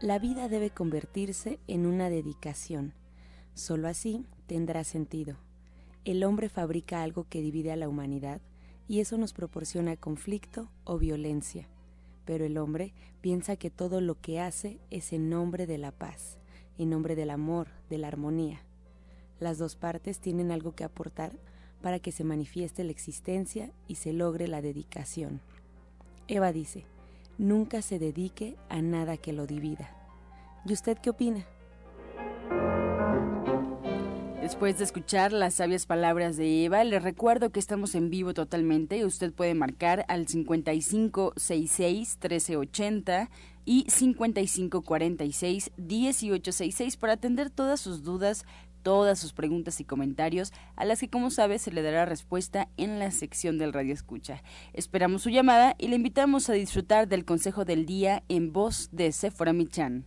La vida debe convertirse en una dedicación. Solo así tendrá sentido. El hombre fabrica algo que divide a la humanidad y eso nos proporciona conflicto o violencia pero el hombre piensa que todo lo que hace es en nombre de la paz, en nombre del amor, de la armonía. Las dos partes tienen algo que aportar para que se manifieste la existencia y se logre la dedicación. Eva dice, nunca se dedique a nada que lo divida. ¿Y usted qué opina? Después de escuchar las sabias palabras de Eva, le recuerdo que estamos en vivo totalmente y usted puede marcar al 5566-1380 y 5546-1866 para atender todas sus dudas, todas sus preguntas y comentarios, a las que como sabe se le dará respuesta en la sección del Radio Escucha. Esperamos su llamada y le invitamos a disfrutar del consejo del día en voz de Sephora Michan.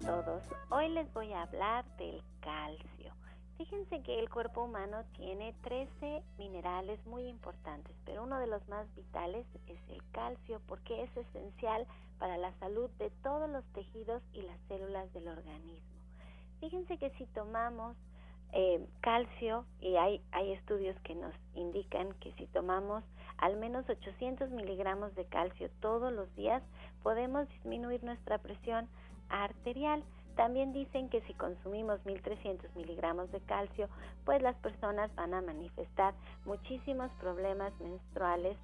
todos. Hoy les voy a hablar del calcio. Fíjense que el cuerpo humano tiene 13 minerales muy importantes, pero uno de los más vitales es el calcio porque es esencial para la salud de todos los tejidos y las células del organismo. Fíjense que si tomamos eh, calcio, y hay, hay estudios que nos indican que si tomamos al menos 800 miligramos de calcio todos los días, podemos disminuir nuestra presión arterial. También dicen que si consumimos 1300 miligramos de calcio, pues las personas van a manifestar muchísimos problemas menstruales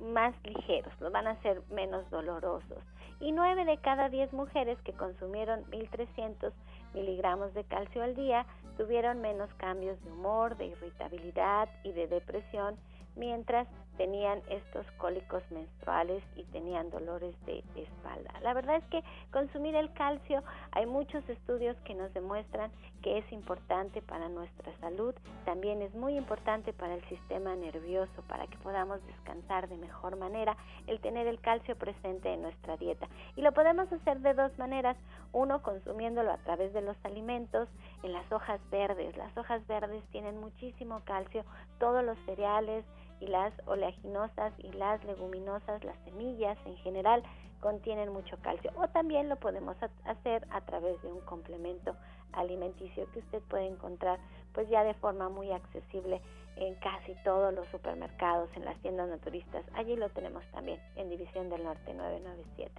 más ligeros, los van a ser menos dolorosos. Y 9 de cada 10 mujeres que consumieron 1300 miligramos de calcio al día tuvieron menos cambios de humor, de irritabilidad y de depresión, mientras tenían estos cólicos menstruales y tenían dolores de espalda. La verdad es que consumir el calcio, hay muchos estudios que nos demuestran que es importante para nuestra salud, también es muy importante para el sistema nervioso, para que podamos descansar de mejor manera, el tener el calcio presente en nuestra dieta. Y lo podemos hacer de dos maneras, uno consumiéndolo a través de los alimentos, en las hojas verdes. Las hojas verdes tienen muchísimo calcio, todos los cereales, y las oleaginosas y las leguminosas, las semillas en general, contienen mucho calcio. O también lo podemos hacer a través de un complemento alimenticio que usted puede encontrar pues ya de forma muy accesible en casi todos los supermercados, en las tiendas naturistas. Allí lo tenemos también en División del Norte 997.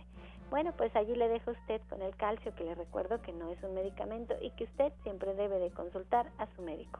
Bueno, pues allí le dejo usted con el calcio que le recuerdo que no es un medicamento y que usted siempre debe de consultar a su médico.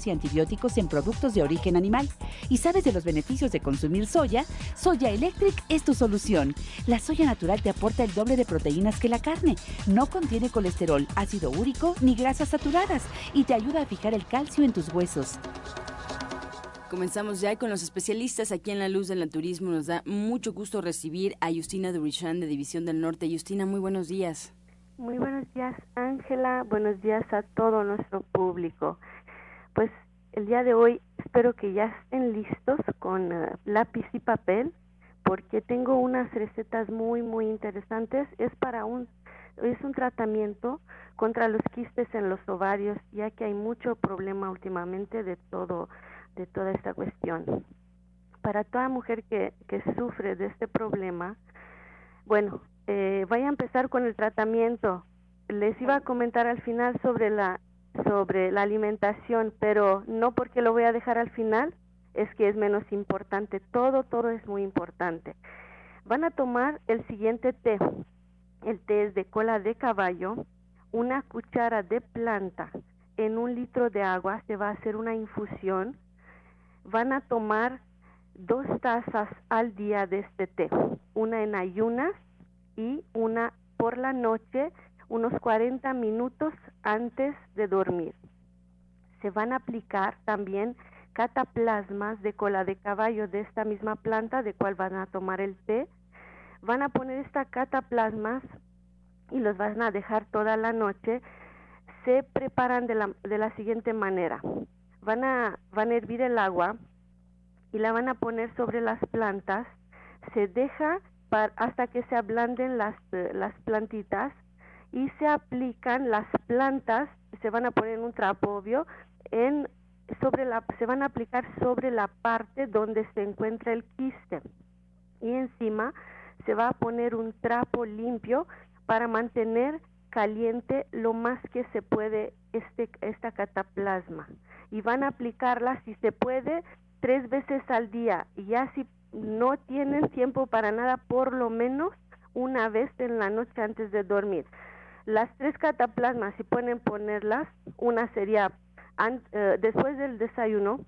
y antibióticos en productos de origen animal. ¿Y sabes de los beneficios de consumir soya? Soya Electric es tu solución. La soya natural te aporta el doble de proteínas que la carne. No contiene colesterol, ácido úrico ni grasas saturadas y te ayuda a fijar el calcio en tus huesos. Comenzamos ya con los especialistas aquí en La Luz del Naturismo. Nos da mucho gusto recibir a Justina Durichan de División del Norte. Justina, muy buenos días. Muy buenos días, Ángela. Buenos días a todo nuestro público. Pues el día de hoy espero que ya estén listos con eh, lápiz y papel porque tengo unas recetas muy muy interesantes. Es para un es un tratamiento contra los quistes en los ovarios, ya que hay mucho problema últimamente de todo de toda esta cuestión. Para toda mujer que, que sufre de este problema, bueno, eh, voy a empezar con el tratamiento. Les iba a comentar al final sobre la sobre la alimentación, pero no porque lo voy a dejar al final, es que es menos importante. Todo, todo es muy importante. Van a tomar el siguiente té. El té es de cola de caballo, una cuchara de planta en un litro de agua, se va a hacer una infusión. Van a tomar dos tazas al día de este té, una en ayunas y una por la noche unos 40 minutos antes de dormir. Se van a aplicar también cataplasmas de cola de caballo de esta misma planta de cual van a tomar el té. Van a poner esta cataplasmas y los van a dejar toda la noche. Se preparan de la, de la siguiente manera. Van a, van a hervir el agua y la van a poner sobre las plantas. Se deja hasta que se ablanden las, eh, las plantitas y se aplican las plantas, se van a poner un trapo obvio, en, sobre la, se van a aplicar sobre la parte donde se encuentra el quiste. Y encima se va a poner un trapo limpio para mantener caliente lo más que se puede este, esta cataplasma. Y van a aplicarla si se puede tres veces al día. Y ya si no tienen tiempo para nada por lo menos una vez en la noche antes de dormir las tres cataplasmas, si pueden ponerlas, una sería eh, después del desayuno,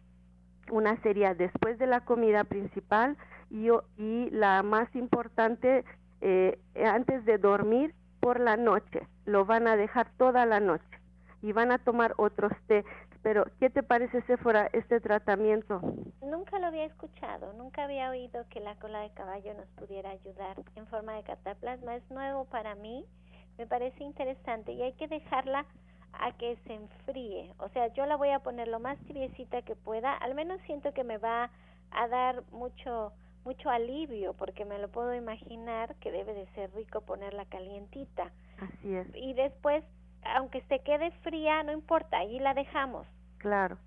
una sería después de la comida principal y, y la más importante eh, antes de dormir por la noche. Lo van a dejar toda la noche y van a tomar otros té. Pero, ¿qué te parece, fuera este tratamiento? Nunca lo había escuchado, nunca había oído que la cola de caballo nos pudiera ayudar en forma de cataplasma. Es nuevo para mí me parece interesante y hay que dejarla a que se enfríe. O sea, yo la voy a poner lo más tibiecita que pueda. Al menos siento que me va a dar mucho mucho alivio porque me lo puedo imaginar que debe de ser rico ponerla calientita. Así es. Y después, aunque se quede fría, no importa, ahí la dejamos. Claro.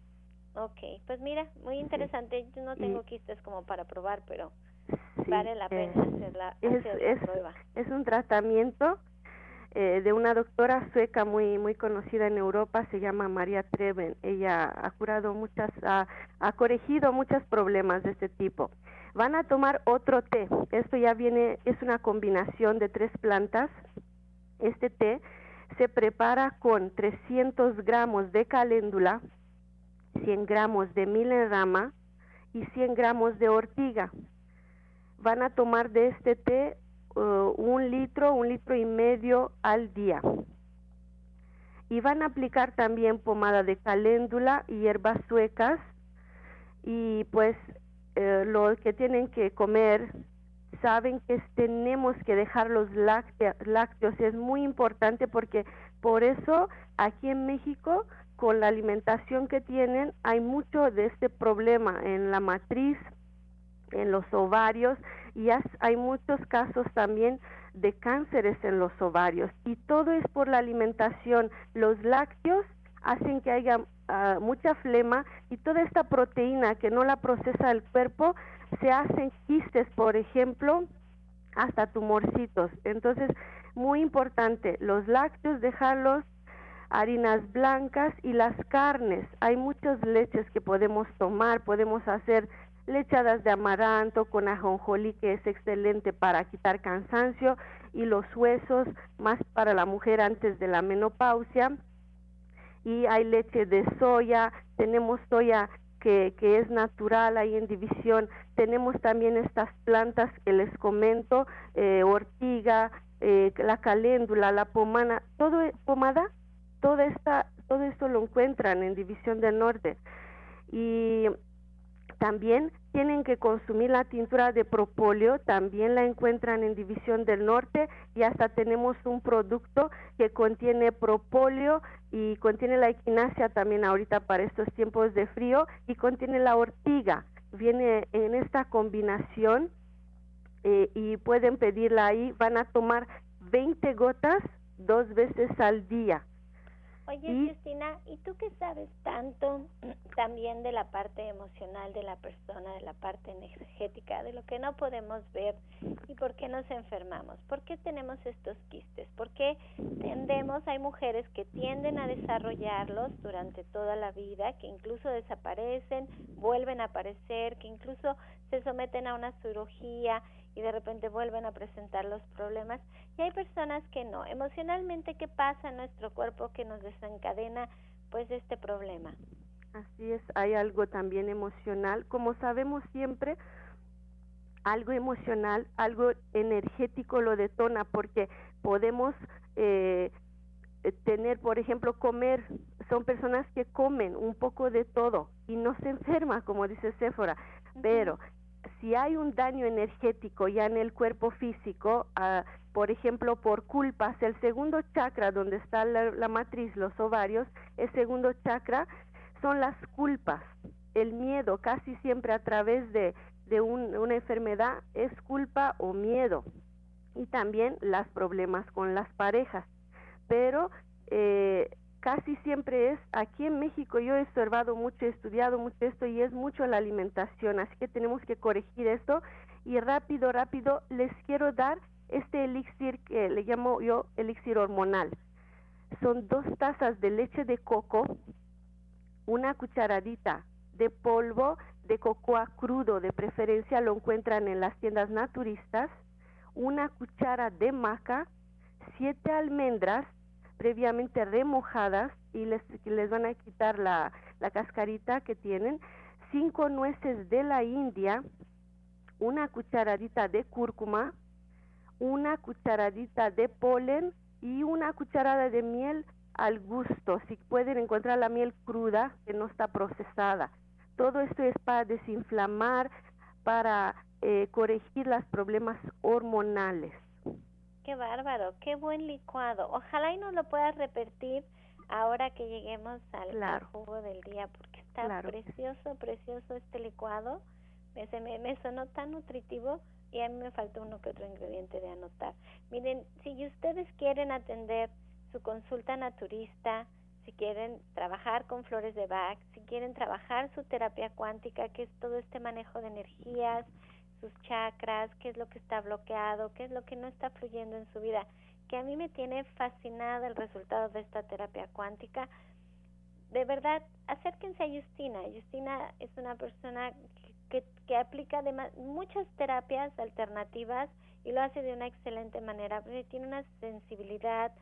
Ok, pues mira, muy interesante. Yo no tengo quistes como para probar, pero vale la pena hacer la, es, prueba. Es un tratamiento eh, de una doctora sueca muy muy conocida en Europa, se llama María Treven. Ella ha curado muchas, ha, ha corregido muchos problemas de este tipo. Van a tomar otro té. Esto ya viene, es una combinación de tres plantas. Este té se prepara con 300 gramos de caléndula, 100 gramos de milerama y 100 gramos de ortiga. Van a tomar de este té Uh, un litro, un litro y medio al día. Y van a aplicar también pomada de caléndula y hierbas suecas. Y pues eh, los que tienen que comer saben que tenemos que dejar los lácteos. Es muy importante porque por eso aquí en México con la alimentación que tienen hay mucho de este problema en la matriz, en los ovarios y hay muchos casos también de cánceres en los ovarios y todo es por la alimentación. Los lácteos hacen que haya ah, mucha flema y toda esta proteína que no la procesa el cuerpo se hacen quistes, por ejemplo, hasta tumorcitos. Entonces, muy importante, los lácteos dejarlos harinas blancas y las carnes. Hay muchas leches que podemos tomar, podemos hacer lechadas de amaranto con ajonjolí que es excelente para quitar cansancio y los huesos más para la mujer antes de la menopausia. Y hay leche de soya, tenemos soya que, que es natural ahí en división, tenemos también estas plantas que les comento, eh, ortiga, eh, la caléndula, la pomana, todo pomada, toda esta, todo esto lo encuentran en división del norte. Y también tienen que consumir la tintura de propóleo, también la encuentran en División del Norte y hasta tenemos un producto que contiene propóleo y contiene la equinacia también ahorita para estos tiempos de frío y contiene la ortiga. Viene en esta combinación eh, y pueden pedirla ahí. Van a tomar 20 gotas dos veces al día Oye, Justina, ¿y tú qué sabes tanto también de la parte emocional de la persona, de la parte energética, de lo que no podemos ver y por qué nos enfermamos? ¿Por qué tenemos estos quistes? ¿Por qué tendemos, hay mujeres que tienden a desarrollarlos durante toda la vida, que incluso desaparecen, vuelven a aparecer, que incluso se someten a una cirugía y de repente vuelven a presentar los problemas. Y hay personas que no. Emocionalmente, ¿qué pasa en nuestro cuerpo que nos desencadena pues este problema? Así es, hay algo también emocional. Como sabemos siempre, algo emocional, algo energético lo detona porque podemos eh, tener, por ejemplo, comer. Son personas que comen un poco de todo y no se enferma, como dice Séfora, pero si hay un daño energético ya en el cuerpo físico, ah, por ejemplo, por culpas, el segundo chakra donde está la, matriz, los ovarios, el segundo chakra son las culpas, el miedo, casi siempre a través de, de una enfermedad es culpa o miedo. Y también los problemas con las parejas. Pero eh, casi siempre es, aquí en México yo he observado mucho, he estudiado mucho esto y es mucho la alimentación, así que tenemos que corregir esto y rápido, rápido les quiero dar este elixir que le llamo yo elixir hormonal. Son dos tazas de leche de coco, una cucharadita de polvo de cocoa crudo, de preferencia lo encuentran en las tiendas naturistas, una cuchara de maca, siete almendras, previamente remojadas y les, les van a quitar la, la cascarita que tienen, cinco nueces de la India, una cucharadita de cúrcuma, una cucharadita de polen y una cucharada de miel al gusto. Si pueden encontrar la miel cruda que no está procesada. Todo esto es para desinflamar, para eh, corregir los problemas hormonales. Qué bárbaro, qué buen licuado. Ojalá y nos lo puedas repetir ahora que lleguemos al, jugo del día, porque está precioso, precioso este licuado. Me, me, me sonó tan nutritivo y a mí me faltó uno que otro ingrediente de anotar. Miren, si ustedes quieren atender su consulta naturista, si quieren trabajar con flores de Bach, si quieren trabajar su terapia cuántica, que es todo este manejo de energías, sus chakras, qué es lo que está bloqueado, qué es lo que no está fluyendo en su vida, que a mí me tiene fascinada el resultado de esta terapia cuántica. De verdad, acérquense a Justina. Justina es una persona que, que, aplica muchas terapias alternativas y lo hace de una excelente manera, tiene una sensibilidad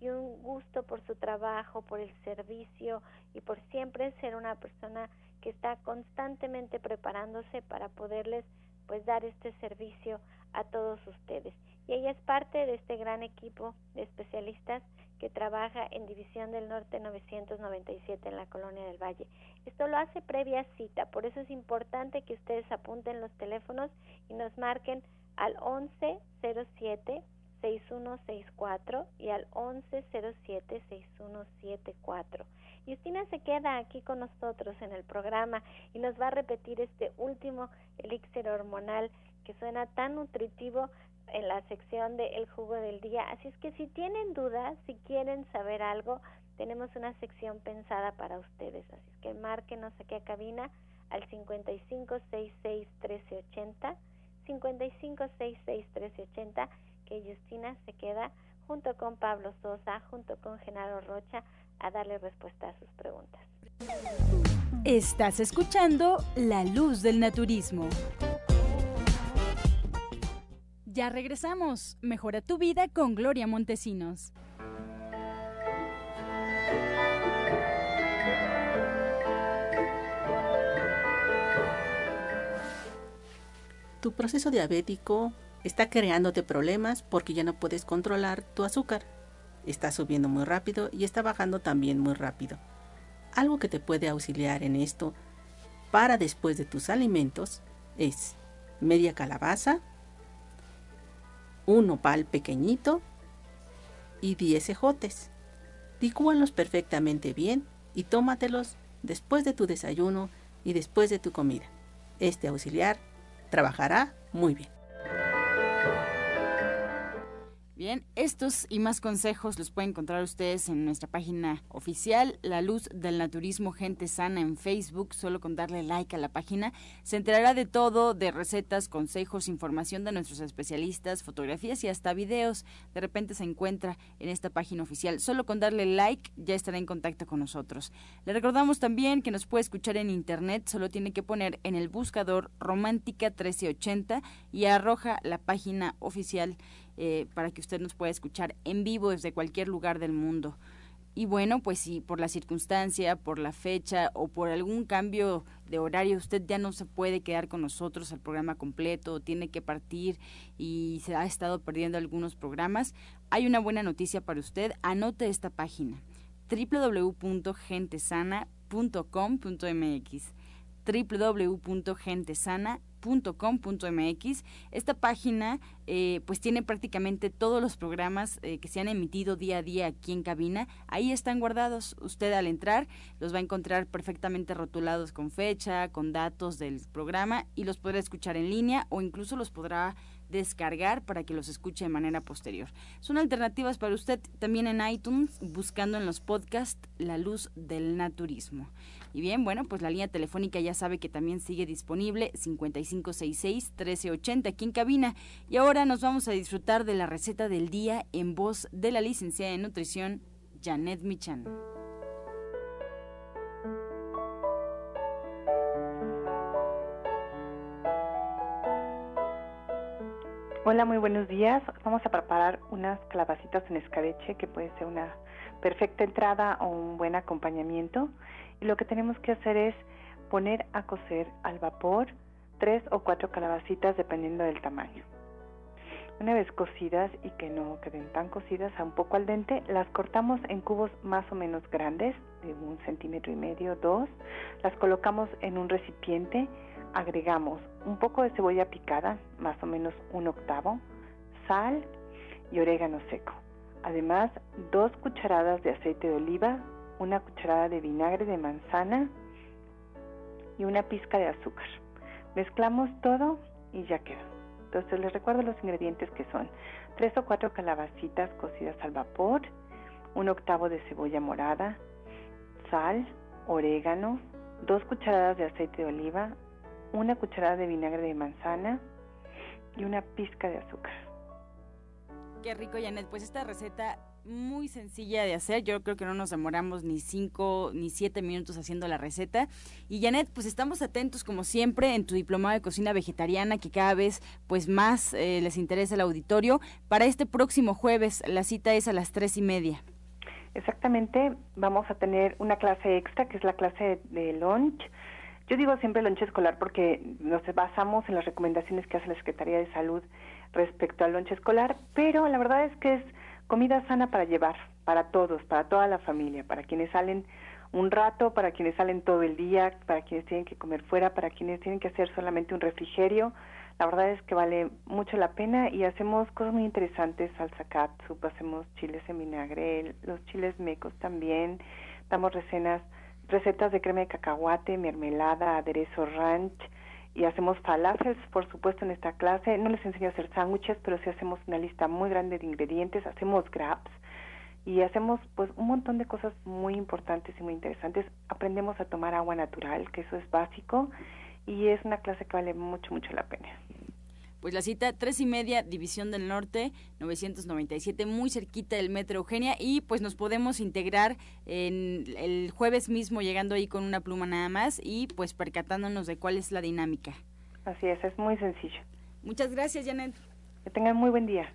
y un gusto por su trabajo, por el servicio y por siempre ser una persona que está constantemente preparándose para poderles pues dar este servicio a todos ustedes. Y ella es parte de este gran equipo de especialistas que trabaja en División del Norte 997 en la Colonia del Valle. Esto lo hace previa cita, por eso es importante que ustedes apunten los teléfonos y nos marquen al 1107 6164 y al 1107 6174. Justina se queda aquí con nosotros en el programa y nos va a repetir este último elixir hormonal que suena tan nutritivo en la sección de El jugo del día. Así es que si tienen dudas, si quieren saber algo, tenemos una sección pensada para ustedes. Así es que márquenos aquí a cabina al 55661380, 55661380, que Justina se queda junto con Pablo Sosa, junto con Genaro Rocha, a darle respuesta a sus preguntas. Estás escuchando La Luz del Naturismo. Ya regresamos. Mejora tu vida con Gloria Montesinos. Tu proceso diabético está creándote problemas porque ya no puedes controlar tu azúcar está subiendo muy rápido y está bajando también muy rápido. Algo que te puede auxiliar en esto para después de tus alimentos es media calabaza, un opal pequeñito y 10 ejotes. Licúalos perfectamente bien y tómatelos después de tu desayuno y después de tu comida. Este auxiliar trabajará muy bien. Bien, estos y más consejos los pueden encontrar ustedes en nuestra página oficial, La Luz del Naturismo Gente Sana en Facebook. Solo con darle like a la página se enterará de todo, de recetas, consejos, información de nuestros especialistas, fotografías y hasta videos. De repente se encuentra en esta página oficial. Solo con darle like ya estará en contacto con nosotros. Le recordamos también que nos puede escuchar en internet. Solo tiene que poner en el buscador Romántica 1380 y arroja la página oficial eh, para que usted nos pueda escuchar en vivo desde cualquier lugar del mundo. Y bueno, pues si por la circunstancia, por la fecha o por algún cambio de horario usted ya no se puede quedar con nosotros al programa completo, tiene que partir y se ha estado perdiendo algunos programas, hay una buena noticia para usted. Anote esta página www.gentesana.com.mx www.gentesana.com .com.mx. Esta página eh, pues tiene prácticamente todos los programas eh, que se han emitido día a día aquí en cabina. Ahí están guardados. Usted al entrar los va a encontrar perfectamente rotulados con fecha, con datos del programa y los podrá escuchar en línea o incluso los podrá descargar para que los escuche de manera posterior. Son alternativas para usted también en iTunes, buscando en los podcasts La Luz del Naturismo. Y bien, bueno, pues la línea telefónica ya sabe que también sigue disponible 5566-1380 aquí en cabina. Y ahora nos vamos a disfrutar de la receta del día en voz de la licenciada en nutrición Janet Michan. Hola, muy buenos días. Vamos a preparar unas calabacitas en escabeche que puede ser una perfecta entrada o un buen acompañamiento. Y lo que tenemos que hacer es poner a cocer al vapor tres o cuatro calabacitas dependiendo del tamaño. Una vez cocidas y que no queden tan cocidas a un poco al dente, las cortamos en cubos más o menos grandes, de un centímetro y medio, dos. Las colocamos en un recipiente, agregamos un poco de cebolla picada, más o menos un octavo, sal y orégano seco. Además, dos cucharadas de aceite de oliva, una cucharada de vinagre de manzana y una pizca de azúcar. Mezclamos todo y ya quedó. Entonces les recuerdo los ingredientes que son tres o cuatro calabacitas cocidas al vapor, un octavo de cebolla morada, sal, orégano, dos cucharadas de aceite de oliva, una cucharada de vinagre de manzana y una pizca de azúcar. Qué rico, Janet. Pues esta receta muy sencilla de hacer. Yo creo que no nos demoramos ni cinco ni siete minutos haciendo la receta. Y Janet, pues estamos atentos como siempre en tu diplomado de cocina vegetariana que cada vez pues más eh, les interesa el auditorio. Para este próximo jueves la cita es a las tres y media. Exactamente, vamos a tener una clase extra que es la clase de lunch. Yo digo siempre lunch escolar porque nos basamos en las recomendaciones que hace la Secretaría de Salud respecto al lunch escolar, pero la verdad es que es comida sana para llevar, para todos, para toda la familia, para quienes salen un rato, para quienes salen todo el día, para quienes tienen que comer fuera, para quienes tienen que hacer solamente un refrigerio. La verdad es que vale mucho la pena y hacemos cosas muy interesantes, salsa catsup, hacemos chiles en vinagre, los chiles mecos también, damos recenas, recetas de crema de cacahuate, mermelada, aderezo ranch, y hacemos falafels, por supuesto, en esta clase. No les enseño a hacer sándwiches, pero sí hacemos una lista muy grande de ingredientes, hacemos grabs y hacemos pues un montón de cosas muy importantes y muy interesantes. Aprendemos a tomar agua natural, que eso es básico y es una clase que vale mucho, mucho la pena pues la cita tres y media, División del Norte, 997, muy cerquita del Metro Eugenia, y pues nos podemos integrar en el jueves mismo llegando ahí con una pluma nada más y pues percatándonos de cuál es la dinámica. Así es, es muy sencillo. Muchas gracias, Janet. Que tengan muy buen día.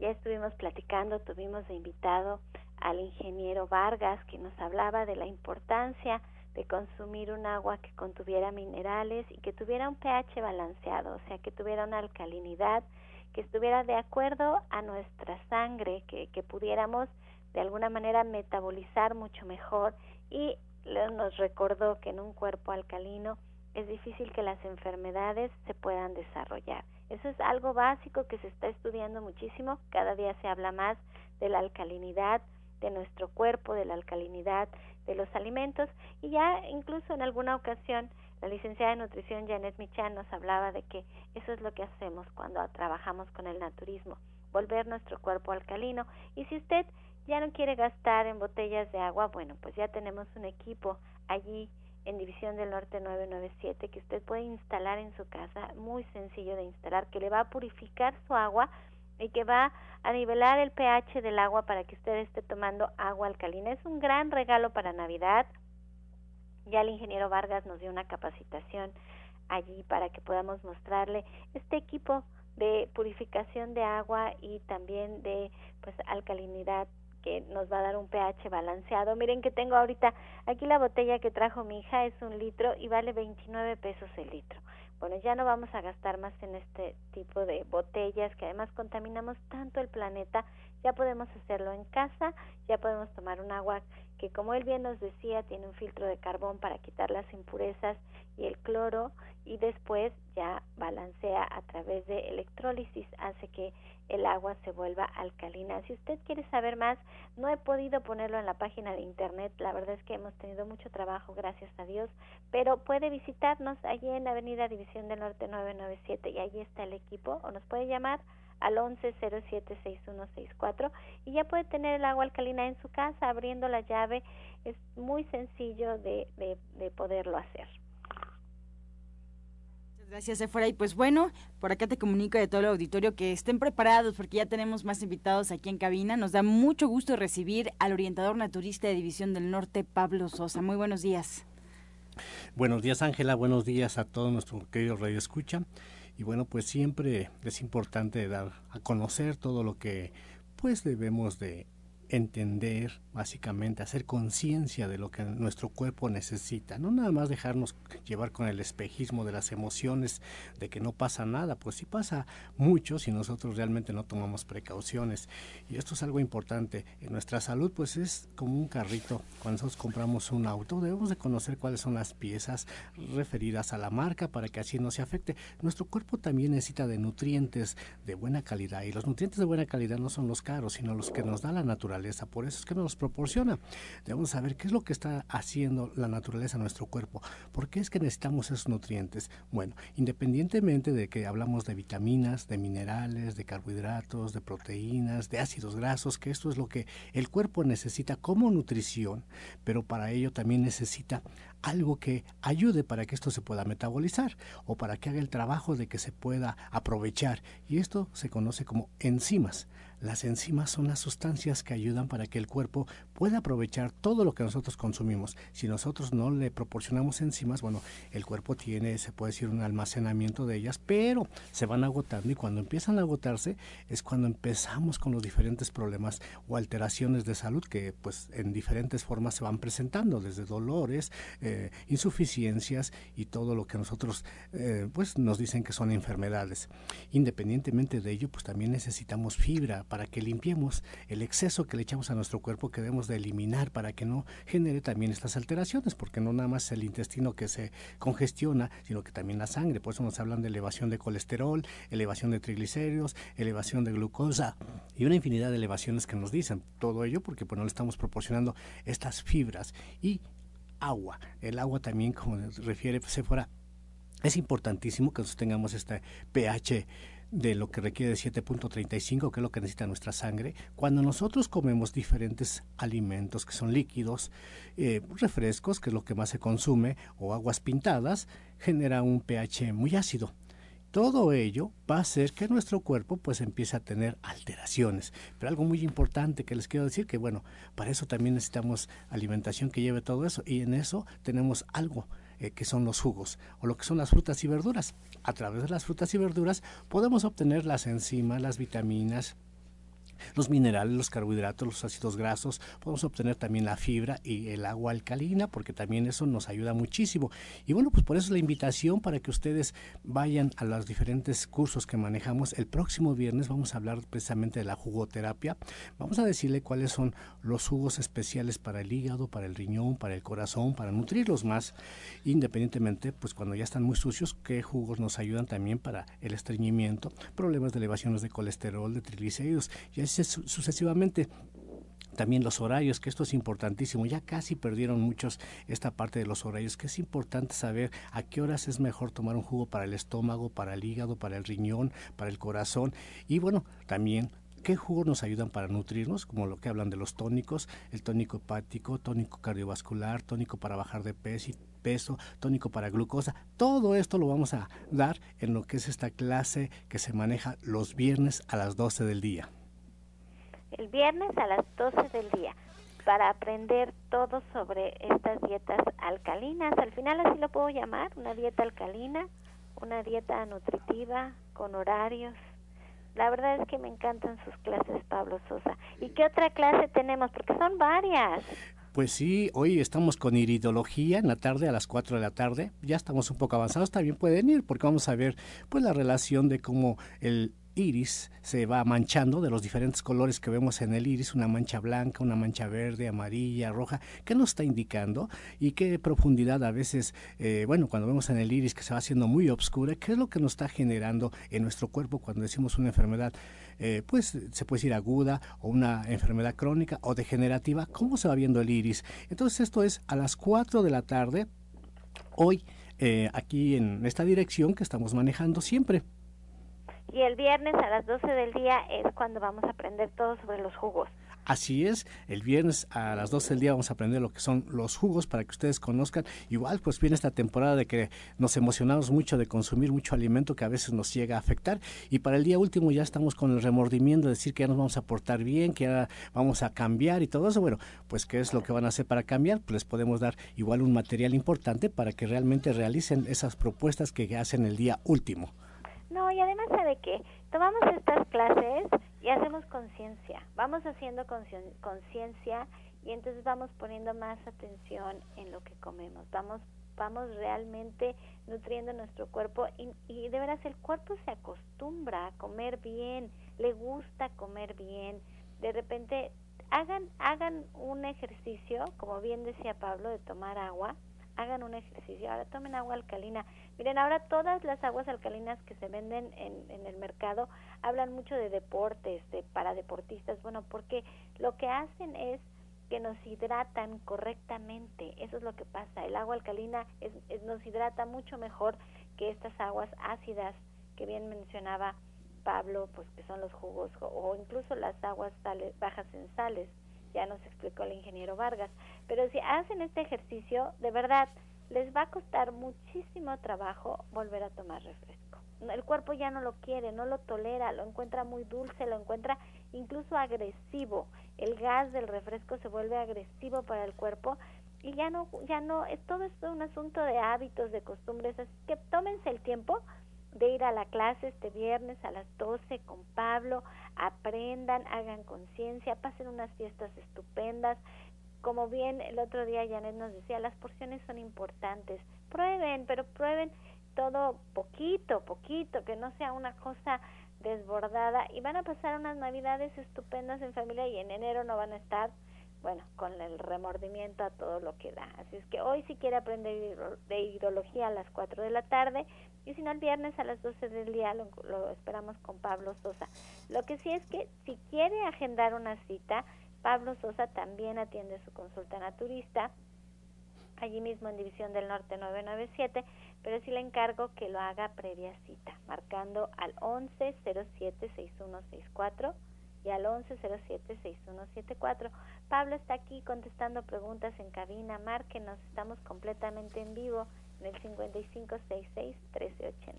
ya estuvimos platicando, tuvimos de invitado al ingeniero Vargas que nos hablaba de la importancia de consumir un agua que contuviera minerales y que tuviera un pH balanceado, o sea, que tuviera una alcalinidad, que estuviera de acuerdo a nuestra sangre, que, que pudiéramos de alguna manera metabolizar mucho mejor y nos recordó que en un cuerpo alcalino es difícil que las enfermedades se puedan desarrollar. Eso es algo básico que se está estudiando muchísimo. Cada día se habla más de la alcalinidad de nuestro cuerpo, de la alcalinidad de los alimentos y ya incluso en alguna ocasión la licenciada de nutrición Janet Michan nos hablaba de que eso es lo que hacemos cuando trabajamos con el naturismo, volver nuestro cuerpo alcalino y si usted ya no quiere gastar en botellas de agua, bueno, pues ya tenemos un equipo allí en División del Norte 997 que usted puede instalar en su casa, muy sencillo de instalar, que le va a purificar su agua y que va a nivelar el pH del agua para que usted esté tomando agua alcalina. Es un gran regalo para Navidad. Ya el ingeniero Vargas nos dio una capacitación allí para que podamos mostrarle este equipo de purificación de agua y también de pues alcalinidad que nos va a dar un pH balanceado. Miren que tengo ahorita aquí la botella que trajo mi hija es un litro y vale 29 pesos el litro. Bueno, ya no vamos a gastar más en este tipo de botellas que además contaminamos tanto el planeta. Ya podemos hacerlo en casa, ya podemos tomar un agua que como él bien nos decía tiene un filtro de carbón para quitar las impurezas y el cloro y después ya balancea a través de electrólisis, hace que el agua se vuelva alcalina. Si usted quiere saber más, no he podido ponerlo en la página de internet, la verdad es que hemos tenido mucho trabajo, gracias a Dios, pero puede visitarnos allí en Avenida División del Norte 997 y allí está el equipo o nos puede llamar al 11076164 y ya puede tener el agua alcalina en su casa abriendo la llave. Es muy sencillo de, de, de poderlo hacer. Gracias, Efora. Y pues bueno, por acá te comunico de todo el auditorio que estén preparados porque ya tenemos más invitados aquí en cabina. Nos da mucho gusto recibir al orientador naturista de División del Norte, Pablo Sosa. Muy buenos días. Buenos días, Ángela. Buenos días a todos nuestros queridos Radio Escucha. Y bueno, pues siempre es importante dar a conocer todo lo que pues debemos de entender, básicamente, hacer conciencia de lo que nuestro cuerpo necesita. No nada más dejarnos llevar con el espejismo de las emociones, de que no pasa nada, pues sí pasa mucho si nosotros realmente no tomamos precauciones. Y esto es algo importante. En nuestra salud, pues es como un carrito. Cuando nosotros compramos un auto, debemos de conocer cuáles son las piezas referidas a la marca para que así no se afecte. Nuestro cuerpo también necesita de nutrientes de buena calidad. Y los nutrientes de buena calidad no son los caros, sino los que nos da la naturaleza por eso es que nos proporciona. Debemos saber qué es lo que está haciendo la naturaleza a nuestro cuerpo. ¿Por qué es que necesitamos esos nutrientes? Bueno, independientemente de que hablamos de vitaminas, de minerales, de carbohidratos, de proteínas, de ácidos grasos, que esto es lo que el cuerpo necesita como nutrición, pero para ello también necesita algo que ayude para que esto se pueda metabolizar o para que haga el trabajo de que se pueda aprovechar. Y esto se conoce como enzimas. Las enzimas son las sustancias que ayudan para que el cuerpo pueda aprovechar todo lo que nosotros consumimos. Si nosotros no le proporcionamos enzimas, bueno, el cuerpo tiene, se puede decir, un almacenamiento de ellas, pero se van agotando y cuando empiezan a agotarse es cuando empezamos con los diferentes problemas o alteraciones de salud que pues en diferentes formas se van presentando, desde dolores, eh, insuficiencias y todo lo que nosotros eh, pues nos dicen que son enfermedades. Independientemente de ello, pues también necesitamos fibra para que limpiemos el exceso que le echamos a nuestro cuerpo que debemos de eliminar para que no genere también estas alteraciones, porque no nada más el intestino que se congestiona, sino que también la sangre. Por eso nos hablan de elevación de colesterol, elevación de triglicéridos, elevación de glucosa y una infinidad de elevaciones que nos dicen. Todo ello porque pues, no le estamos proporcionando estas fibras y agua. El agua también, como refiere Sephora, es importantísimo que nosotros tengamos este pH de lo que requiere de 7.35, que es lo que necesita nuestra sangre, cuando nosotros comemos diferentes alimentos que son líquidos, eh, refrescos, que es lo que más se consume, o aguas pintadas, genera un pH muy ácido. Todo ello va a hacer que nuestro cuerpo pues empiece a tener alteraciones. Pero algo muy importante que les quiero decir que bueno, para eso también necesitamos alimentación que lleve todo eso y en eso tenemos algo eh, que son los jugos o lo que son las frutas y verduras. A través de las frutas y verduras podemos obtener las enzimas, las vitaminas, los minerales, los carbohidratos, los ácidos grasos, podemos obtener también la fibra y el agua alcalina, porque también eso nos ayuda muchísimo. Y bueno, pues por eso la invitación para que ustedes vayan a los diferentes cursos que manejamos. El próximo viernes vamos a hablar precisamente de la jugoterapia. Vamos a decirle cuáles son los jugos especiales para el hígado, para el riñón, para el corazón, para nutrirlos más, independientemente, pues cuando ya están muy sucios, qué jugos nos ayudan también para el estreñimiento, problemas de elevaciones de colesterol, de triglicéridos. Sucesivamente también los horarios, que esto es importantísimo. Ya casi perdieron muchos esta parte de los horarios, que es importante saber a qué horas es mejor tomar un jugo para el estómago, para el hígado, para el riñón, para el corazón. Y bueno, también qué jugos nos ayudan para nutrirnos, como lo que hablan de los tónicos, el tónico hepático, tónico cardiovascular, tónico para bajar de peso, peso, tónico para glucosa. Todo esto lo vamos a dar en lo que es esta clase que se maneja los viernes a las 12 del día el viernes a las 12 del día para aprender todo sobre estas dietas alcalinas. Al final así lo puedo llamar, una dieta alcalina, una dieta nutritiva, con horarios. La verdad es que me encantan sus clases, Pablo Sosa. ¿Y qué otra clase tenemos? Porque son varias. Pues sí, hoy estamos con iridología en la tarde a las 4 de la tarde. Ya estamos un poco avanzados, también pueden ir porque vamos a ver pues la relación de cómo el iris se va manchando de los diferentes colores que vemos en el iris, una mancha blanca, una mancha verde, amarilla, roja, ¿qué nos está indicando? Y qué profundidad a veces, eh, bueno, cuando vemos en el iris que se va haciendo muy oscura, ¿qué es lo que nos está generando en nuestro cuerpo cuando decimos una enfermedad? Eh, pues se puede decir aguda o una enfermedad crónica o degenerativa, ¿cómo se va viendo el iris? Entonces esto es a las 4 de la tarde, hoy, eh, aquí en esta dirección que estamos manejando siempre. Y el viernes a las 12 del día es cuando vamos a aprender todo sobre los jugos. Así es, el viernes a las 12 del día vamos a aprender lo que son los jugos para que ustedes conozcan. Igual pues viene esta temporada de que nos emocionamos mucho de consumir mucho alimento que a veces nos llega a afectar y para el día último ya estamos con el remordimiento de decir que ya nos vamos a portar bien, que ya vamos a cambiar y todo eso. Bueno, pues qué es lo que van a hacer para cambiar, pues les podemos dar igual un material importante para que realmente realicen esas propuestas que hacen el día último. No, y además sabe que tomamos estas clases y hacemos conciencia, vamos haciendo conciencia y entonces vamos poniendo más atención en lo que comemos, vamos vamos realmente nutriendo nuestro cuerpo y, y de veras el cuerpo se acostumbra a comer bien, le gusta comer bien, de repente hagan hagan un ejercicio, como bien decía Pablo, de tomar agua, hagan un ejercicio, ahora tomen agua alcalina. Miren, ahora todas las aguas alcalinas que se venden en, en el mercado hablan mucho de deportes, de para deportistas, bueno, porque lo que hacen es que nos hidratan correctamente, eso es lo que pasa, el agua alcalina es, nos hidrata mucho mejor que estas aguas ácidas que bien mencionaba Pablo, pues que son los jugos o incluso las aguas bajas en sales ya nos explicó el ingeniero Vargas. Pero si hacen este ejercicio, de verdad, les va a costar muchísimo trabajo volver a tomar refresco. El cuerpo ya no lo quiere, no lo tolera, lo encuentra muy dulce, lo encuentra incluso agresivo. El gas del refresco se vuelve agresivo para el cuerpo y ya no, ya no, es todo esto un asunto de hábitos, de costumbres, así que tómense el tiempo de ir a la clase este viernes a las 12 con Pablo, aprendan, hagan conciencia, pasen unas fiestas estupendas. Como bien el otro día Janet nos decía, las porciones son importantes. Prueben, pero prueben todo poquito, poquito, que no sea una cosa desbordada y van a pasar unas navidades estupendas en familia y en enero no van a estar bueno, con el remordimiento a todo lo que da. Así es que hoy si quiere aprender de hidrología a las 4 de la tarde y si no el viernes a las 12 del día lo, lo, esperamos con Pablo Sosa. Lo que sí es que si quiere agendar una cita, Pablo Sosa también atiende su consulta naturista allí mismo en División del Norte 997, pero sí le encargo que lo haga previa cita, marcando al 1107-6164 y al 1107-6174. Pablo está aquí contestando preguntas en cabina, márquenos, estamos completamente en vivo en el 5566-1380.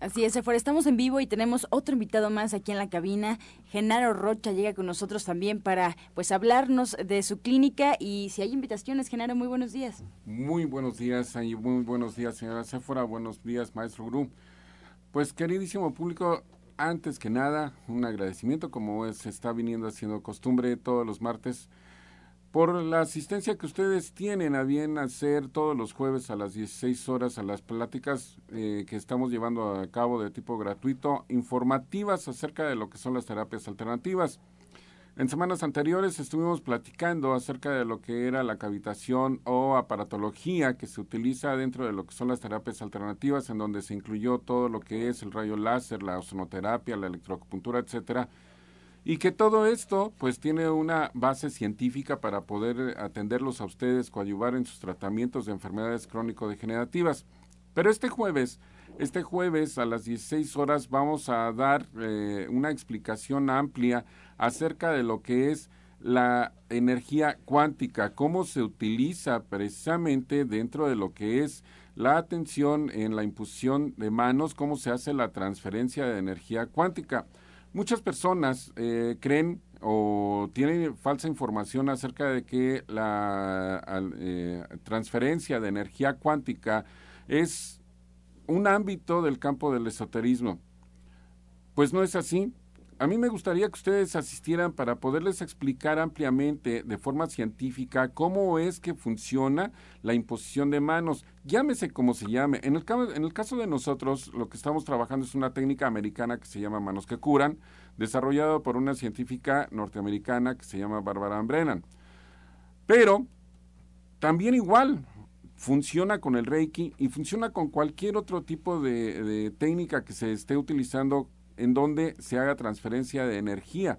Así es, Sephora, estamos en vivo y tenemos otro invitado más aquí en la cabina. Genaro Rocha llega con nosotros también para pues hablarnos de su clínica y si hay invitaciones, Genaro, muy buenos días. Muy buenos días, muy buenos días, señora Sephora, buenos días, maestro Gru. Pues queridísimo público, antes que nada, un agradecimiento como se está viniendo haciendo costumbre todos los martes por la asistencia que ustedes tienen a bien hacer todos los jueves a las 16 horas a las pláticas eh, que estamos llevando a cabo de tipo gratuito, informativas acerca de lo que son las terapias alternativas. En semanas anteriores estuvimos platicando acerca de lo que era la cavitación o aparatología que se utiliza dentro de lo que son las terapias alternativas, en donde se incluyó todo lo que es el rayo láser, la ozonoterapia, la electroacupuntura, etcétera y que todo esto pues tiene una base científica para poder atenderlos a ustedes, coadyuvar en sus tratamientos de enfermedades crónico-degenerativas. Pero este jueves, este jueves a las 16 horas vamos a dar eh, una explicación amplia acerca de lo que es la energía cuántica, cómo se utiliza precisamente dentro de lo que es la atención en la imposición de manos, cómo se hace la transferencia de energía cuántica. Muchas personas eh, creen o tienen falsa información acerca de que la eh, transferencia de energía cuántica es un ámbito del campo del esoterismo. Pues no es así. A mí me gustaría que ustedes asistieran para poderles explicar ampliamente, de forma científica, cómo es que funciona la imposición de manos. Llámese como se llame. En el, caso de nosotros, lo que estamos trabajando es una técnica americana que se llama manos que curan, desarrollada por una científica norteamericana que se llama Barbara Brennan. Pero también igual funciona con el Reiki y funciona con cualquier otro tipo de técnica que se esté utilizando en donde se haga transferencia de energía.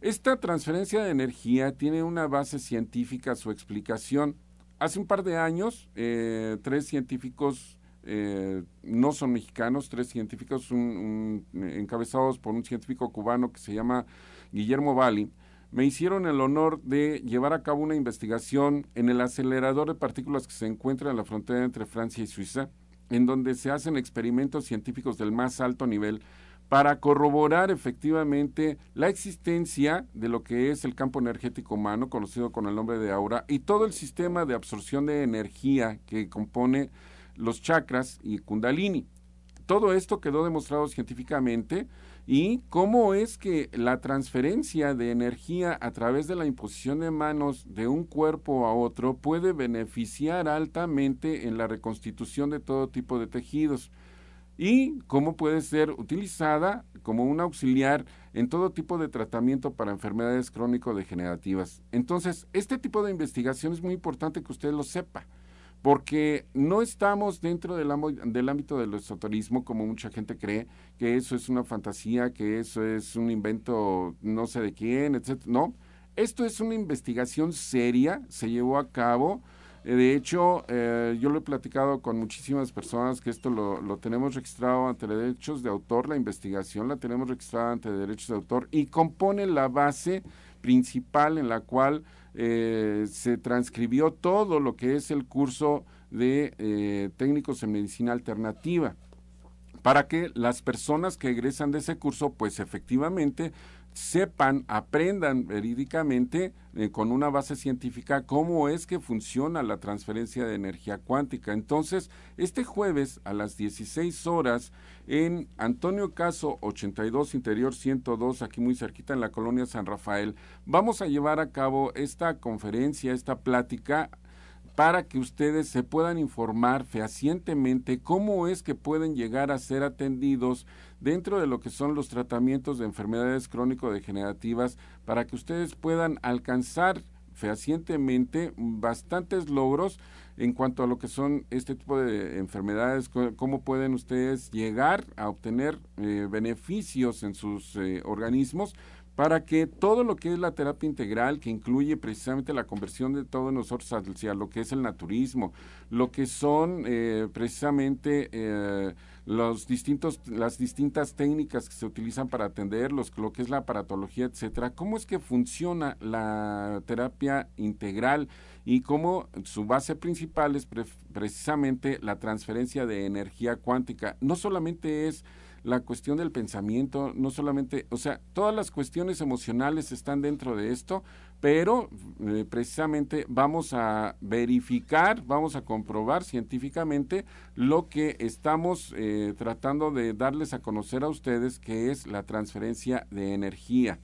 Esta transferencia de energía tiene una base científica, su explicación. Hace un par de años, eh, tres científicos, eh, no son mexicanos, tres científicos encabezados por un científico cubano que se llama Guillermo Valli, me hicieron el honor de llevar a cabo una investigación en el acelerador de partículas que se encuentra en la frontera entre Francia y Suiza, en donde se hacen experimentos científicos del más alto nivel para corroborar efectivamente la existencia de lo que es el campo energético humano, conocido con el nombre de aura, y todo el sistema de absorción de energía que compone los chakras y kundalini. Todo esto quedó demostrado científicamente y cómo es que la transferencia de energía a través de la imposición de manos de un cuerpo a otro puede beneficiar altamente en la reconstitución de todo tipo de tejidos y cómo puede ser utilizada como un auxiliar en todo tipo de tratamiento para enfermedades crónico-degenerativas. Entonces, este tipo de investigación es muy importante que usted lo sepa, porque no estamos dentro del, del ámbito del esoterismo como mucha gente cree, que eso es una fantasía, que eso es un invento no sé de quién, etc. No, esto es una investigación seria, se llevó a cabo de hecho, eh, yo lo he platicado con muchísimas personas que esto lo, tenemos registrado ante derechos de autor, la investigación la tenemos registrada ante derechos de autor y compone la base principal en la cual eh, se transcribió todo lo que es el curso de técnicos en medicina alternativa para que las personas que egresan de ese curso pues efectivamente sepan, aprendan verídicamente eh, con una base científica cómo es que funciona la transferencia de energía cuántica. Entonces, este jueves a las 16 horas en Antonio Caso 82 Interior 102, aquí muy cerquita en la colonia San Rafael, vamos a llevar a cabo esta conferencia, esta plática para que ustedes se puedan informar fehacientemente cómo es que pueden llegar a ser atendidos dentro de lo que son los tratamientos de enfermedades crónico-degenerativas para que ustedes puedan alcanzar fehacientemente bastantes logros en cuanto a lo que son este tipo de enfermedades, cómo pueden ustedes llegar a obtener eh, beneficios en sus eh, organismos para que todo lo que es la terapia integral, que incluye precisamente la conversión de todos nosotros hacia lo que es el naturismo, lo que son eh, precisamente eh, los distintos, las distintas técnicas que se utilizan para atenderlos, lo que es la aparatología, etcétera, cómo es que funciona la terapia integral y cómo su base principal es precisamente la transferencia de energía cuántica. No solamente es la cuestión del pensamiento, no solamente, o sea, todas las cuestiones emocionales están dentro de esto, pero eh, precisamente vamos a verificar, vamos a comprobar científicamente lo que estamos eh, tratando de darles a conocer a ustedes, que es la transferencia de energía.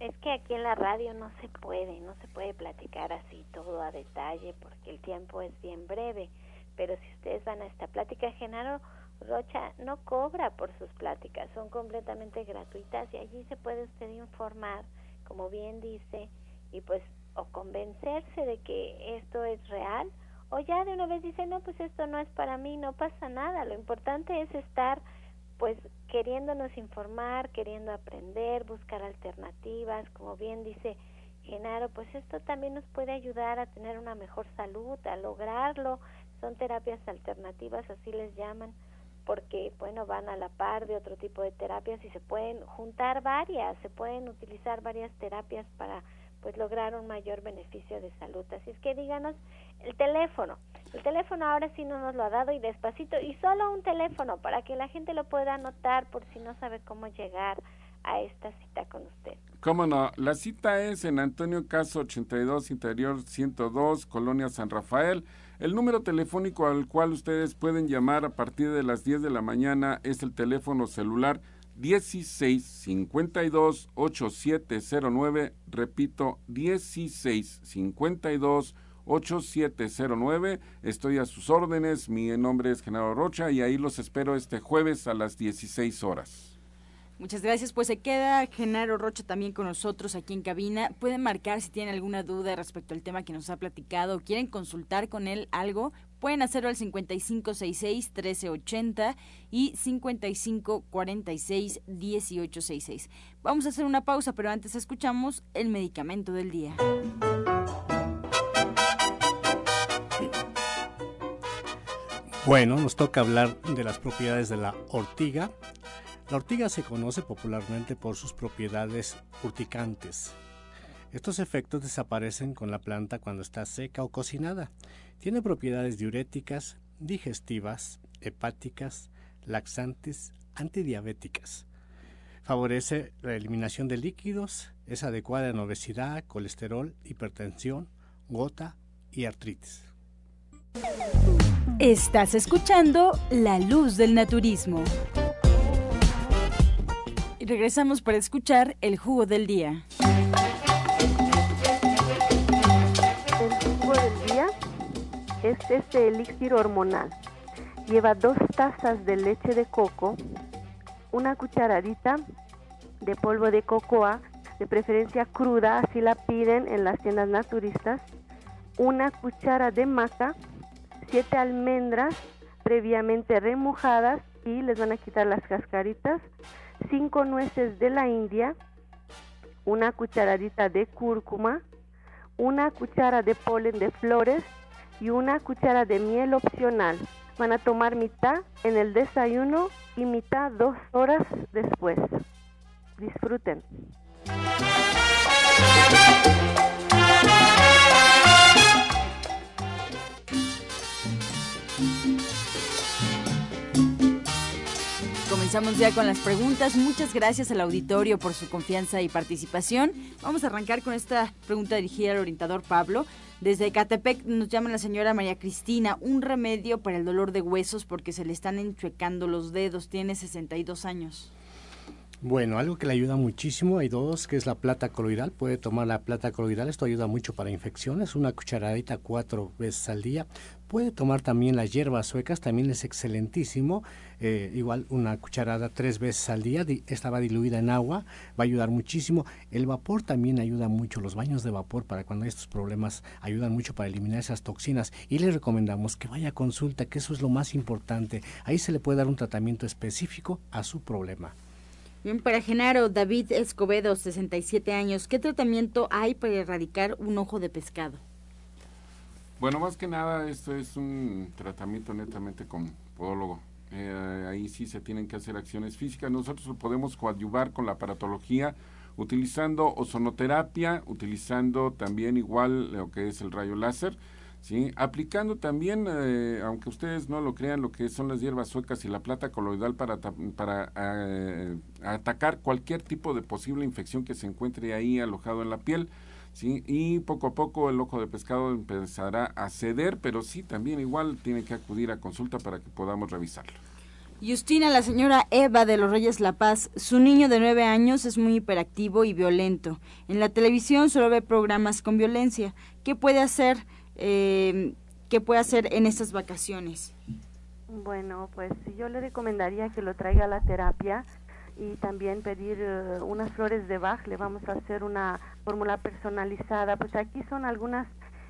Es que aquí en la radio no se puede, no se puede platicar así todo a detalle porque el tiempo es bien breve, pero si ustedes van a esta plática, Genaro, Rocha no cobra por sus pláticas, son completamente gratuitas y allí se puede usted informar, como bien dice, y pues o convencerse de que esto es real o ya de una vez dice, no, pues esto no es para mí, no pasa nada, lo importante es estar pues queriéndonos informar, queriendo aprender, buscar alternativas, como bien dice Genaro, pues esto también nos puede ayudar a tener una mejor salud, a lograrlo, son terapias alternativas, así les llaman porque bueno van a la par de otro tipo de terapias y se pueden juntar varias se pueden utilizar varias terapias para pues lograr un mayor beneficio de salud así es que díganos el teléfono el teléfono ahora sí no nos lo ha dado y despacito y solo un teléfono para que la gente lo pueda anotar por si no sabe cómo llegar a esta cita con usted. Cómo no, la cita es en Antonio Caso 82, Interior 102, Colonia San Rafael. El número telefónico al cual ustedes pueden llamar a partir de las 10 de la mañana es el teléfono celular 16 52 8709, repito, 16 52 8709. Estoy a sus órdenes, mi nombre es Genaro Rocha y ahí los espero este jueves a las 16 horas. Muchas gracias. Pues se queda Genaro Rocha también con nosotros aquí en cabina. Pueden marcar si tienen alguna duda respecto al tema que nos ha platicado o quieren consultar con él algo. Pueden hacerlo al 5566-1380 y 5546-1866. Vamos a hacer una pausa, pero antes escuchamos el medicamento del día. Bueno, nos toca hablar de las propiedades de la ortiga la ortiga se conoce popularmente por sus propiedades urticantes. Estos efectos desaparecen con la planta cuando está seca o cocinada. Tiene propiedades diuréticas, digestivas, hepáticas, laxantes, antidiabéticas. Favorece la eliminación de líquidos, es adecuada en obesidad, colesterol, hipertensión, gota y artritis. Estás escuchando La Luz del Naturismo regresamos para escuchar el jugo del día. El jugo del día es este elixir hormonal. Lleva dos tazas de leche de coco, una cucharadita de polvo de cocoa, de preferencia cruda, así la piden en las tiendas naturistas, una cuchara de maca, siete almendras previamente remojadas y les van a quitar las cascaritas, cinco nueces de la India, una cucharadita de cúrcuma, una cuchara de polen de flores y una cuchara de miel opcional. Van a tomar mitad en el desayuno y mitad dos horas después. Disfruten. Comenzamos ya con las preguntas. Muchas gracias al auditorio por su confianza y participación. Vamos a arrancar con esta pregunta dirigida al orientador Pablo. Desde Catepec nos llama la señora María Cristina, un remedio para el dolor de huesos porque se le están enchuecando los dedos. Tiene 62 años. Bueno, algo que le ayuda muchísimo, hay dos, que es la plata coloidal. Puede tomar la plata coloidal, esto ayuda mucho para infecciones, una cucharadita cuatro veces al día. Puede tomar también las hierbas suecas, también es excelentísimo. Eh, igual una cucharada tres veces al día, esta va diluida en agua, va a ayudar muchísimo. El vapor también ayuda mucho, los baños de vapor para cuando hay estos problemas ayudan mucho para eliminar esas toxinas. Y le recomendamos que vaya a consulta, que eso es lo más importante. Ahí se le puede dar un tratamiento específico a su problema. Bien, para Genaro, David Escobedo, 67 años, ¿qué tratamiento hay para erradicar un ojo de pescado? Bueno, más que nada, esto es un tratamiento netamente con podólogo. Eh, ahí sí se tienen que hacer acciones físicas. Nosotros lo podemos coadyuvar con la aparatología utilizando ozonoterapia, utilizando también igual lo que es el rayo láser ¿sí? Aplicando también, eh, aunque ustedes no lo crean, lo que son las hierbas suecas y la plata coloidal para, para eh, atacar cualquier tipo de posible infección que se encuentre ahí alojado en la piel. ¿Sí? Y poco a poco el ojo de pescado empezará a ceder, pero sí, también igual tiene que acudir a consulta para que podamos revisarlo. Justina, la señora Eva de los Reyes La Paz, su niño de nueve años es muy hiperactivo y violento. En la televisión solo ve programas con violencia. ¿Qué puede hacer? eh, qué puede hacer en estas vacaciones? Bueno, pues yo le recomendaría que lo traiga a la terapia y también pedir eh, unas flores de Bach. Le vamos a hacer una fórmula personalizada. Pues aquí son algunas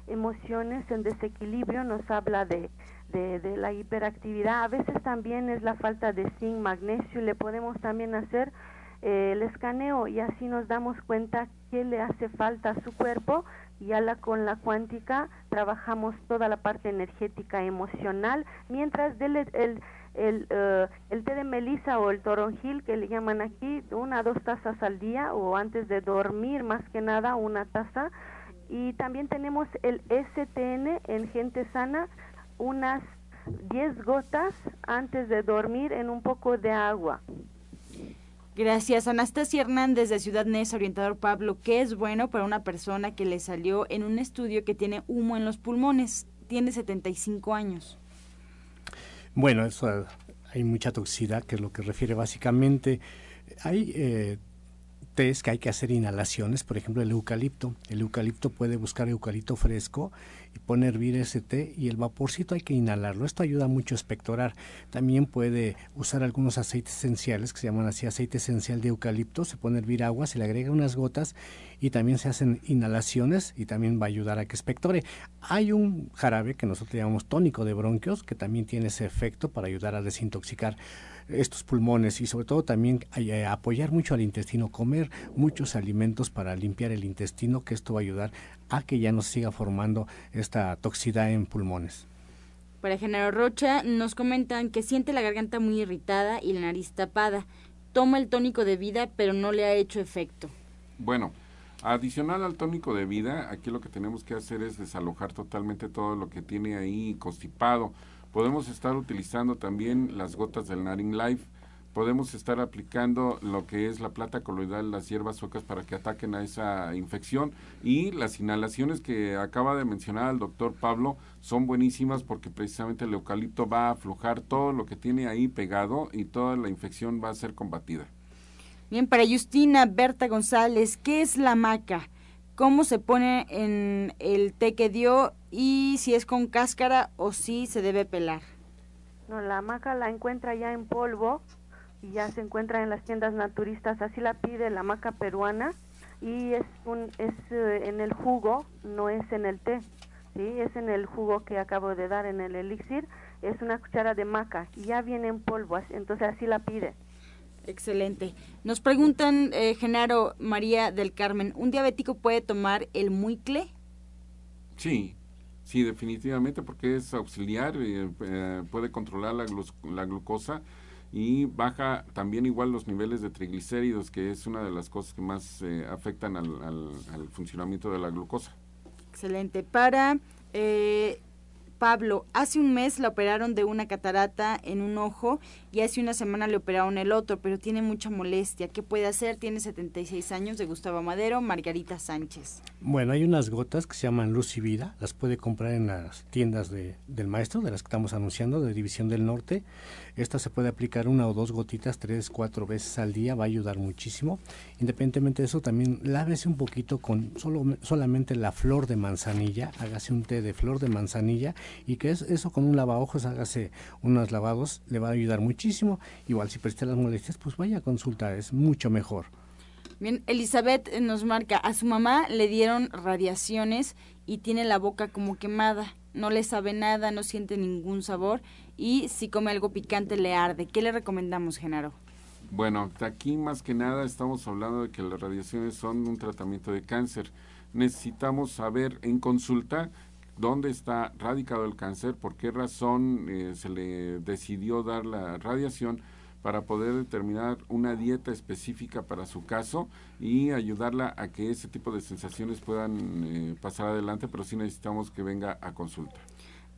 emociones en desequilibrio. Nos habla de, de, de la hiperactividad. A veces también es la falta de zinc, magnesio. Le podemos también hacer eh, el escaneo y así nos damos cuenta qué le hace falta a su cuerpo y a la, con la cuántica trabajamos toda la parte energética emocional, mientras del el, el, eh, el té de melisa o el toronjil que le llaman aquí, una dos tazas al día o antes de dormir más que nada una taza. Y también tenemos el STN en gente sana, unas 10 gotas antes de dormir en un poco de agua. Gracias. Anastasia Hernández de Ciudad Neza, orientador Pablo, ¿qué es bueno para una persona que le salió en un estudio que tiene humo en los pulmones? Tiene 75 años. Bueno, eso hay mucha toxicidad, que es lo que refiere básicamente. Hay eh, test que hay que hacer inhalaciones, por ejemplo el eucalipto. El eucalipto puede buscar eucalipto fresco y poner hervir ese té y el vaporcito hay que inhalarlo. Esto ayuda mucho a espectorar. También puede usar algunos aceites esenciales que se llaman así aceite esencial de eucalipto. Se pone a hervir agua, se le agrega unas gotas y también se hacen inhalaciones y también va a ayudar a que espectore. Hay un jarabe que nosotros llamamos tónico de bronquios que también tiene ese efecto para ayudar a desintoxicar estos pulmones y sobre todo también eh, apoyar mucho al intestino, comer muchos alimentos para limpiar el intestino, que esto va a ayudar a que ya no siga formando esta toxicidad en pulmones. Para Genaro Rocha nos comentan que siente la garganta muy irritada y la nariz tapada. Toma el tónico de vida, pero no le ha hecho efecto. Bueno, adicional al tónico de vida, aquí lo que tenemos que hacer es desalojar totalmente todo lo que tiene ahí constipado Podemos estar utilizando también las gotas del Naring Life. Podemos estar aplicando lo que es la plata coloidal, las hierbas suecas para que ataquen a esa infección. Y las inhalaciones que acaba de mencionar el doctor Pablo son buenísimas porque precisamente el eucalipto va a aflojar todo lo que tiene ahí pegado y toda la infección va a ser combatida. Bien, para Justina Berta González, ¿qué es la maca? Cómo se pone en el té que dio y si es con cáscara o si se debe pelar. No, la maca la encuentra ya en polvo y ya se encuentra en las tiendas naturistas, así la pide la maca peruana y es un es eh, en el jugo, no es en el té. Sí, es en el jugo que acabo de dar en el elixir, es una cuchara de maca y ya viene en polvo, entonces así la pide. Excelente. Nos preguntan, eh, Genaro María del Carmen, ¿un diabético puede tomar el muicle? Sí, sí, definitivamente, porque es auxiliar, eh, eh, puede controlar la, la, glucosa y baja también igual los niveles de triglicéridos, que es una de las cosas que más eh, afectan al, al, al, funcionamiento de la glucosa. Excelente. Para Pablo, hace un mes la operaron de una catarata en un ojo y hace una semana le operaron el otro, pero tiene mucha molestia. ¿Qué puede hacer? Tiene 76 años de Gustavo Madero, Margarita Sánchez. Bueno, hay unas gotas que se llaman Luz y Vida, las puede comprar en las tiendas de, del maestro, de las que estamos anunciando, de División del Norte. Esta se puede aplicar una o dos gotitas, tres, cuatro veces al día, va a ayudar muchísimo. Independientemente de eso, también lávese un poquito con solo, solamente la flor de manzanilla, hágase un té de flor de manzanilla y que es, eso con un lavaojos, hágase unos lavados, le va a ayudar muchísimo. Igual si presté las molestias, pues vaya a consultar, es mucho mejor. Bien, Elizabeth nos marca, a su mamá le dieron radiaciones y tiene la boca como quemada, no le sabe nada, no siente ningún sabor y si come algo picante le arde. ¿Qué le recomendamos, Genaro? Bueno, aquí más que nada estamos hablando de que las radiaciones son un tratamiento de cáncer. Necesitamos saber en consulta dónde está radicado el cáncer, por qué razón eh, se le decidió dar la radiación para poder determinar una dieta específica para su caso y ayudarla a que ese tipo de sensaciones puedan eh, pasar adelante, pero sí necesitamos que venga a consulta.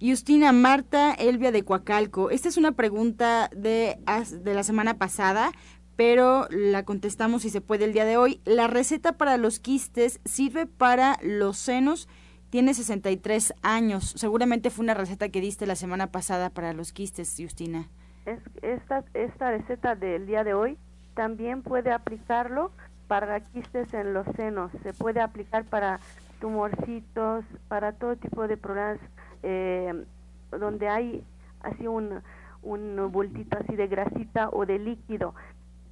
Justina Marta Elvia de Coacalco. Esta es una pregunta de, de la semana pasada, pero la contestamos si se puede el día de hoy. La receta para los quistes sirve para los senos. Tiene 63 años. Seguramente fue una receta que diste la semana pasada para los quistes, Justina. Es, esta, esta receta del día de hoy también puede aplicarlo para quistes en los senos. Se puede aplicar para tumorcitos, para todo tipo de problemas eh, donde hay así un, un bultito así de grasita o de líquido.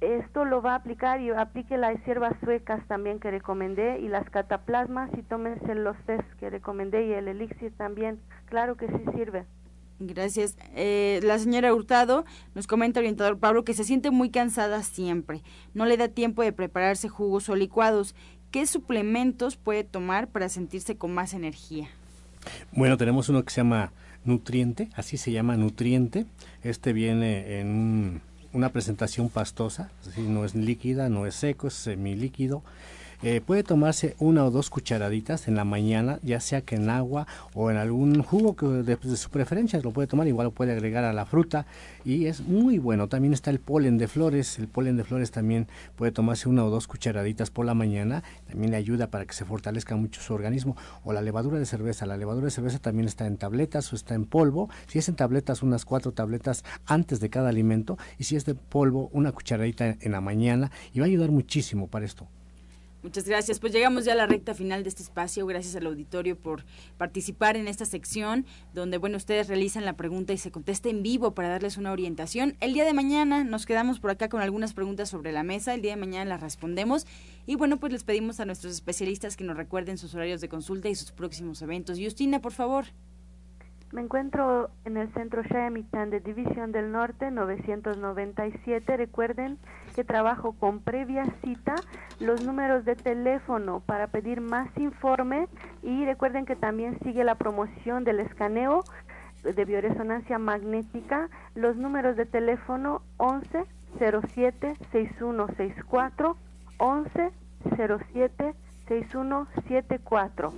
Esto lo va a aplicar y aplique las hierbas suecas también que recomendé y las cataplasmas y tómense los test que recomendé y el elixir también. Claro que sí sirve. Gracias. Eh, la señora Hurtado nos comenta, orientador Pablo, que se siente muy cansada siempre. No le da tiempo de prepararse jugos o licuados. ¿Qué suplementos puede tomar para sentirse con más energía? Bueno, tenemos uno que se llama Nutriente, así se llama Nutriente. Este viene en una presentación pastosa, así no es líquida, no es seco, es semilíquido. Eh, puede tomarse una o dos cucharaditas en la mañana, ya sea que en agua o en algún jugo que de, su preferencia lo puede tomar, igual lo puede agregar a la fruta y es muy bueno. También está el polen de flores, el polen de flores también puede tomarse una o dos cucharaditas por la mañana, también le ayuda para que se fortalezca mucho su organismo. O la levadura de cerveza, la levadura de cerveza también está en tabletas o está en polvo. Si es en tabletas, unas cuatro tabletas antes de cada alimento y si es de polvo, una cucharadita en la mañana y va a ayudar muchísimo para esto. Muchas gracias. Pues llegamos ya a la recta final de este espacio. Gracias al auditorio por participar en esta sección donde, bueno, ustedes realizan la pregunta y se contesta en vivo para darles una orientación. El día de mañana nos quedamos por acá con algunas preguntas sobre la mesa. El día de mañana las respondemos. Y bueno, pues les pedimos a nuestros especialistas que nos recuerden sus horarios de consulta y sus próximos eventos. Justina, por favor. Me encuentro en el centro Shayamitan de División del Norte 997. Recuerden trabajo con previa cita, los números de teléfono para pedir más informe y recuerden que también sigue la promoción del escaneo de bioresonancia magnética, los números de teléfono 11 07 6164 11 07 6174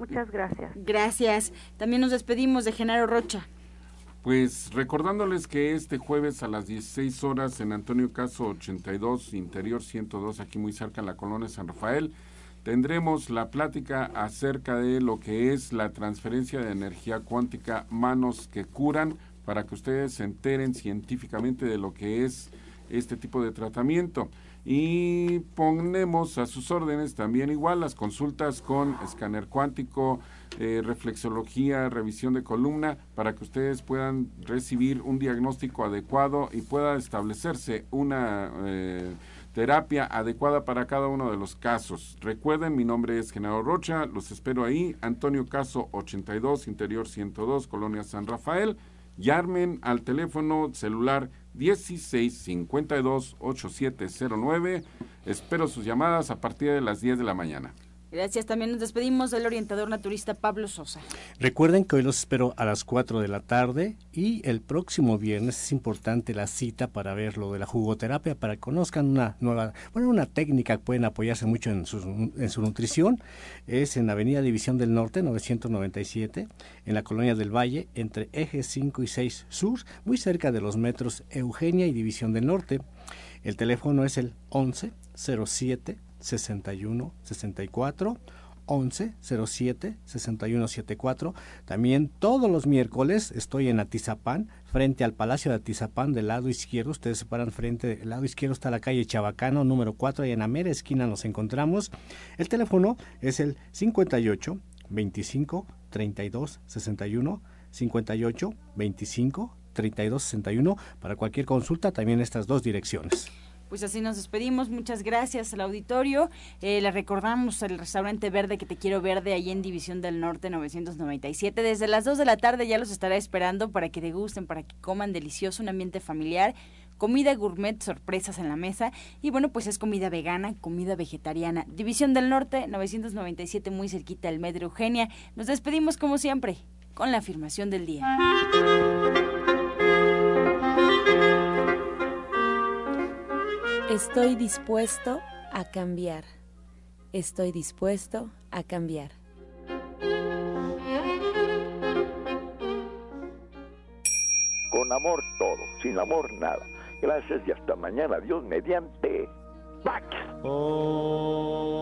Muchas gracias. Gracias. También nos despedimos de Genaro Rocha. Pues recordándoles que este jueves a las 16 horas en Antonio Caso 82, Interior 102, aquí muy cerca en la colonia San Rafael, tendremos la plática acerca de lo que es la transferencia de energía cuántica manos que curan para que ustedes se enteren científicamente de lo que es este tipo de tratamiento y ponemos a sus órdenes también igual las consultas con escáner cuántico, eh, reflexología, revisión de columna, para que ustedes puedan recibir un diagnóstico adecuado y pueda establecerse una eh, terapia adecuada para cada uno de los casos. Recuerden, mi nombre es Genaro Rocha, los espero ahí, Antonio Caso 82, Interior 102, Colonia San Rafael. Llamen al teléfono celular 1652-8709. Espero sus llamadas a partir de las 10 de la mañana. Gracias. También nos despedimos del orientador naturista Pablo Sosa. Recuerden que hoy los espero a las 4 de la tarde y el próximo viernes es importante la cita para ver lo de la jugoterapia, para que conozcan una nueva, bueno, una técnica que pueden apoyarse mucho en su, en su nutrición. Es en Avenida División del Norte, 997, en la Colonia del Valle, entre ejes 5 y 6 Sur, muy cerca de los metros Eugenia y División del Norte. El teléfono es el 11 07 61 64 11 07 61 74. También todos los miércoles estoy en Atizapán, frente al Palacio de Atizapán, del lado izquierdo. Ustedes se paran frente, del lado izquierdo está la calle Chabacano, número 4, y en la mera esquina nos encontramos. El teléfono es el 58 25 32 61 58 25 32 61 para cualquier consulta también estas dos direcciones. Pues así nos despedimos. Muchas gracias al auditorio. Eh, le recordamos el restaurante verde que te quiero verde ahí en División del Norte 997. Desde las 2 de la tarde ya los estará esperando para que degusten, para que coman delicioso, un ambiente familiar comida gourmet, sorpresas en la mesa y bueno, pues es comida vegana, comida vegetariana. División del Norte, 997 muy cerquita del Metro Eugenia. Nos despedimos como siempre con la afirmación del día. Estoy dispuesto a cambiar. Estoy dispuesto a cambiar. Con amor todo, sin amor nada. Gracias y hasta mañana. Dios mediante. ¡Pax! Oh.